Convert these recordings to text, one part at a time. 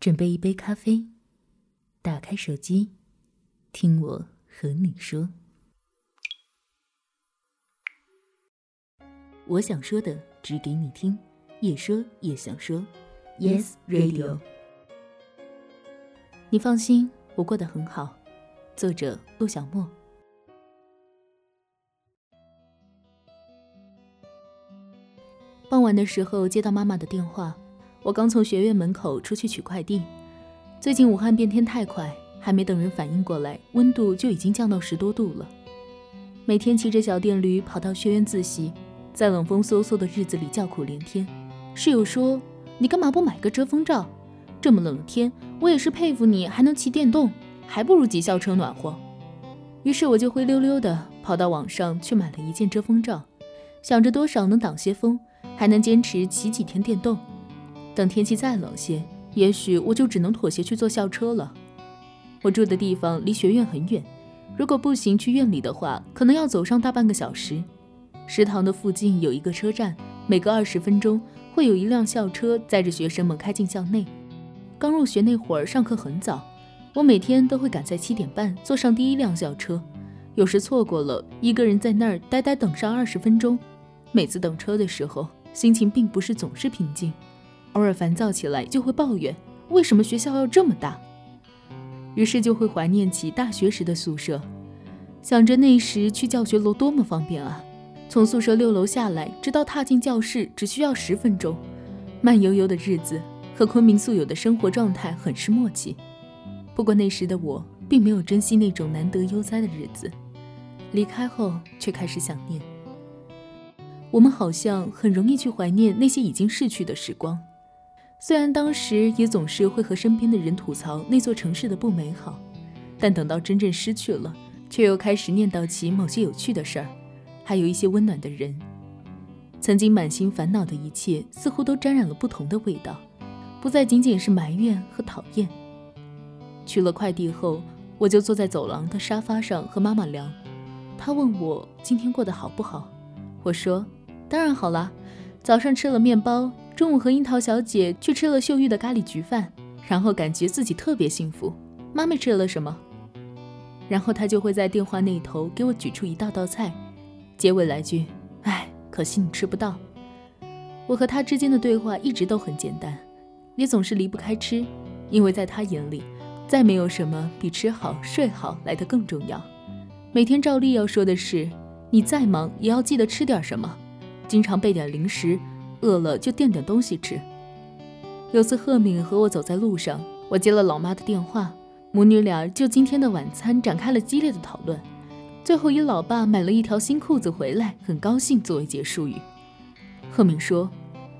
准备一杯咖啡，打开手机，听我和你说。我想说的，只给你听，也说也想说。Yes Radio。你放心，我过得很好。作者：陆小莫。傍晚的时候接到妈妈的电话。我刚从学院门口出去取快递。最近武汉变天太快，还没等人反应过来，温度就已经降到十多度了。每天骑着小电驴跑到学院自习，在冷风嗖嗖的日子里叫苦连天。室友说：“你干嘛不买个遮风罩？这么冷的天，我也是佩服你还能骑电动，还不如挤校车暖和。”于是我就灰溜溜的跑到网上去买了一件遮风罩，想着多少能挡些风，还能坚持骑几天电动。等天气再冷些，也许我就只能妥协去坐校车了。我住的地方离学院很远，如果步行去院里的话，可能要走上大半个小时。食堂的附近有一个车站，每隔二十分钟会有一辆校车载着学生们开进校内。刚入学那会儿，上课很早，我每天都会赶在七点半坐上第一辆校车，有时错过了，一个人在那儿呆呆等上二十分钟。每次等车的时候，心情并不是总是平静。偶尔烦躁起来，就会抱怨为什么学校要这么大，于是就会怀念起大学时的宿舍，想着那时去教学楼多么方便啊！从宿舍六楼下来，直到踏进教室只需要十分钟。慢悠悠的日子和昆明素有的生活状态很是默契。不过那时的我并没有珍惜那种难得悠哉的日子，离开后却开始想念。我们好像很容易去怀念那些已经逝去的时光。虽然当时也总是会和身边的人吐槽那座城市的不美好，但等到真正失去了，却又开始念叨起某些有趣的事儿，还有一些温暖的人。曾经满心烦恼的一切，似乎都沾染了不同的味道，不再仅仅是埋怨和讨厌。取了快递后，我就坐在走廊的沙发上和妈妈聊。她问我今天过得好不好，我说当然好了，早上吃了面包。中午和樱桃小姐去吃了秀玉的咖喱焗饭，然后感觉自己特别幸福。妈妈吃了什么？然后她就会在电话那头给我举出一道道菜，结尾来句：“哎，可惜你吃不到。”我和她之间的对话一直都很简单，也总是离不开吃，因为在她眼里，再没有什么比吃好睡好来得更重要。每天照例要说的是：“你再忙也要记得吃点什么，经常备点零食。”饿了就垫点东西吃。有次赫敏和我走在路上，我接了老妈的电话，母女俩就今天的晚餐展开了激烈的讨论。最后以老爸买了一条新裤子回来，很高兴作为结束语。赫敏说：“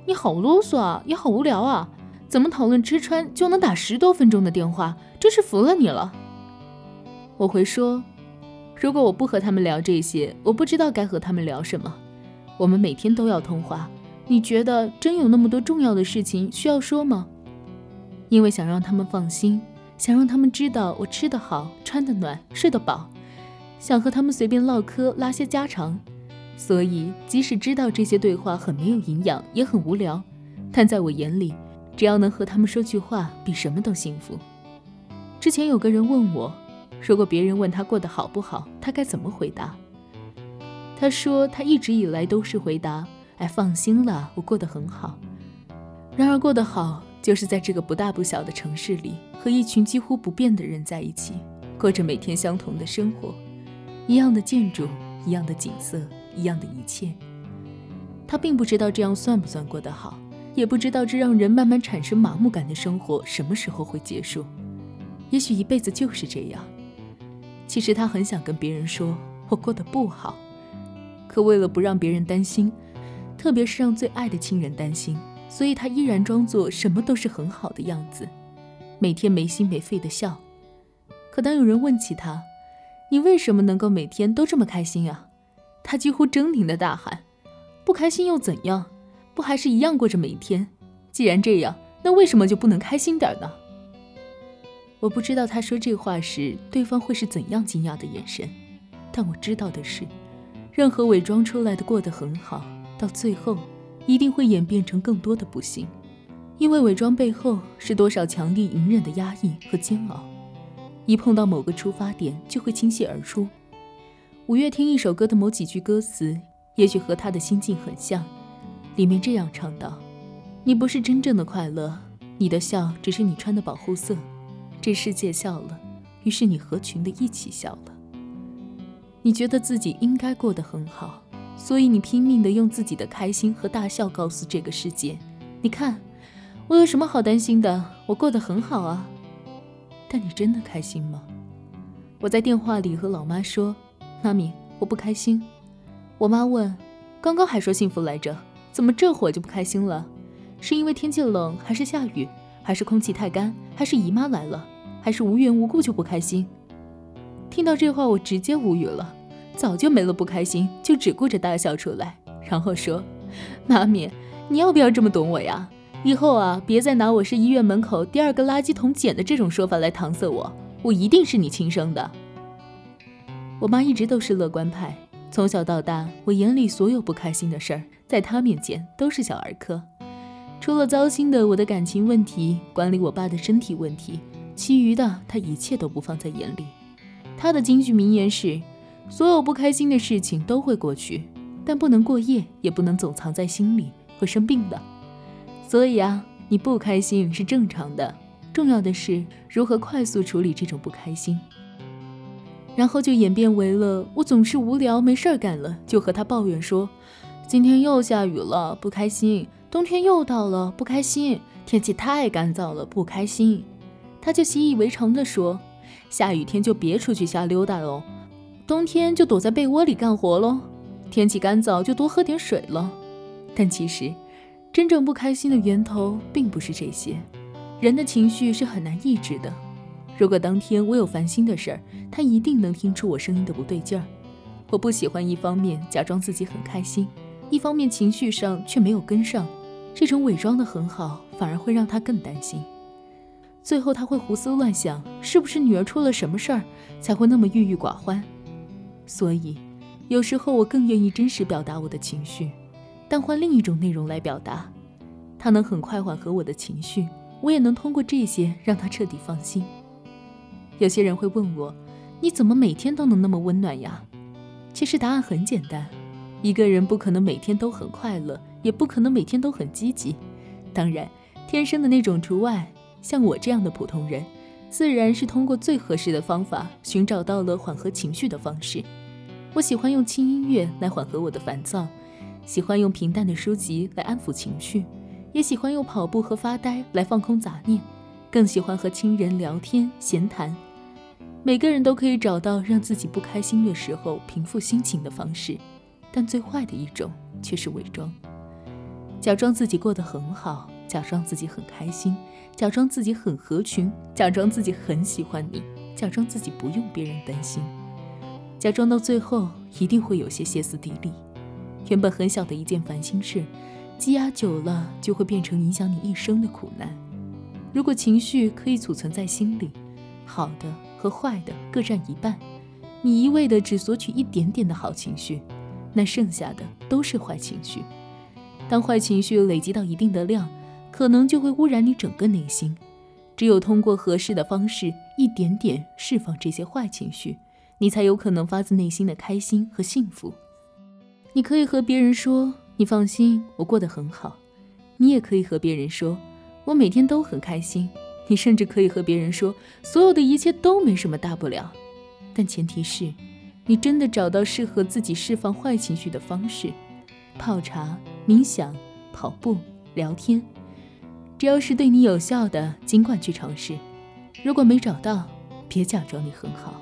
你好啰嗦啊，也好无聊啊，怎么讨论吃穿就能打十多分钟的电话？真是服了你了。”我回说：“如果我不和他们聊这些，我不知道该和他们聊什么。我们每天都要通话。”你觉得真有那么多重要的事情需要说吗？因为想让他们放心，想让他们知道我吃得好、穿得暖、睡得饱，想和他们随便唠嗑、拉些家常，所以即使知道这些对话很没有营养，也很无聊，但在我眼里，只要能和他们说句话，比什么都幸福。之前有个人问我，如果别人问他过得好不好，他该怎么回答？他说他一直以来都是回答。哎，放心了，我过得很好。然而，过得好就是在这个不大不小的城市里，和一群几乎不变的人在一起，过着每天相同的生活，一样的建筑，一样的景色，一样的一切。他并不知道这样算不算过得好，也不知道这让人慢慢产生麻木感的生活什么时候会结束。也许一辈子就是这样。其实他很想跟别人说，我过得不好，可为了不让别人担心。特别是让最爱的亲人担心，所以他依然装作什么都是很好的样子，每天没心没肺的笑。可当有人问起他，你为什么能够每天都这么开心啊？他几乎狰狞的大喊：“不开心又怎样？不还是一样过着每一天？既然这样，那为什么就不能开心点呢？”我不知道他说这话时，对方会是怎样惊讶的眼神，但我知道的是，任何伪装出来的过得很好。到最后，一定会演变成更多的不幸，因为伪装背后是多少强力隐忍的压抑和煎熬，一碰到某个出发点就会倾泻而出。五月天一首歌的某几句歌词，也许和他的心境很像，里面这样唱道：“你不是真正的快乐，你的笑只是你穿的保护色。这世界笑了，于是你合群的一起笑了。你觉得自己应该过得很好。”所以你拼命的用自己的开心和大笑告诉这个世界，你看，我有什么好担心的？我过得很好啊。但你真的开心吗？我在电话里和老妈说：“妈咪，我不开心。”我妈问：“刚刚还说幸福来着，怎么这会就不开心了？是因为天气冷，还是下雨，还是空气太干，还是姨妈来了，还是无缘无故就不开心？”听到这话，我直接无语了。早就没了不开心，就只顾着大笑出来，然后说：“妈咪，你要不要这么懂我呀？以后啊，别再拿我是医院门口第二个垃圾桶捡的这种说法来搪塞我，我一定是你亲生的。”我妈一直都是乐观派，从小到大，我眼里所有不开心的事儿，在她面前都是小儿科。除了糟心的我的感情问题、管理我爸的身体问题，其余的她一切都不放在眼里。她的金句名言是。所有不开心的事情都会过去，但不能过夜，也不能总藏在心里，会生病的。所以啊，你不开心是正常的，重要的是如何快速处理这种不开心。然后就演变为了我总是无聊没事儿干了，就和他抱怨说：今天又下雨了，不开心；冬天又到了，不开心；天气太干燥了，不开心。他就习以为常地说：下雨天就别出去瞎溜达喽。冬天就躲在被窝里干活喽，天气干燥就多喝点水了。但其实，真正不开心的源头并不是这些。人的情绪是很难抑制的。如果当天我有烦心的事儿，他一定能听出我声音的不对劲儿。我不喜欢一方面假装自己很开心，一方面情绪上却没有跟上。这种伪装的很好，反而会让他更担心。最后他会胡思乱想，是不是女儿出了什么事儿，才会那么郁郁寡欢？所以，有时候我更愿意真实表达我的情绪，但换另一种内容来表达，它能很快缓和我的情绪，我也能通过这些让他彻底放心。有些人会问我，你怎么每天都能那么温暖呀？其实答案很简单，一个人不可能每天都很快乐，也不可能每天都很积极。当然，天生的那种除外，像我这样的普通人，自然是通过最合适的方法寻找到了缓和情绪的方式。我喜欢用轻音乐来缓和我的烦躁，喜欢用平淡的书籍来安抚情绪，也喜欢用跑步和发呆来放空杂念，更喜欢和亲人聊天闲谈。每个人都可以找到让自己不开心的时候平复心情的方式，但最坏的一种却是伪装，假装自己过得很好，假装自己很开心，假装自己很合群，假装自己很喜欢你，假装自己不用别人担心。假装到最后一定会有些歇斯底里，原本很小的一件烦心事，积压久了就会变成影响你一生的苦难。如果情绪可以储存在心里，好的和坏的各占一半，你一味的只索取一点点的好情绪，那剩下的都是坏情绪。当坏情绪累积到一定的量，可能就会污染你整个内心。只有通过合适的方式，一点点释放这些坏情绪。你才有可能发自内心的开心和幸福。你可以和别人说：“你放心，我过得很好。”你也可以和别人说：“我每天都很开心。”你甚至可以和别人说：“所有的一切都没什么大不了。”但前提是，你真的找到适合自己释放坏情绪的方式：泡茶、冥想、跑步、聊天。只要是对你有效的，尽管去尝试。如果没找到，别假装你很好。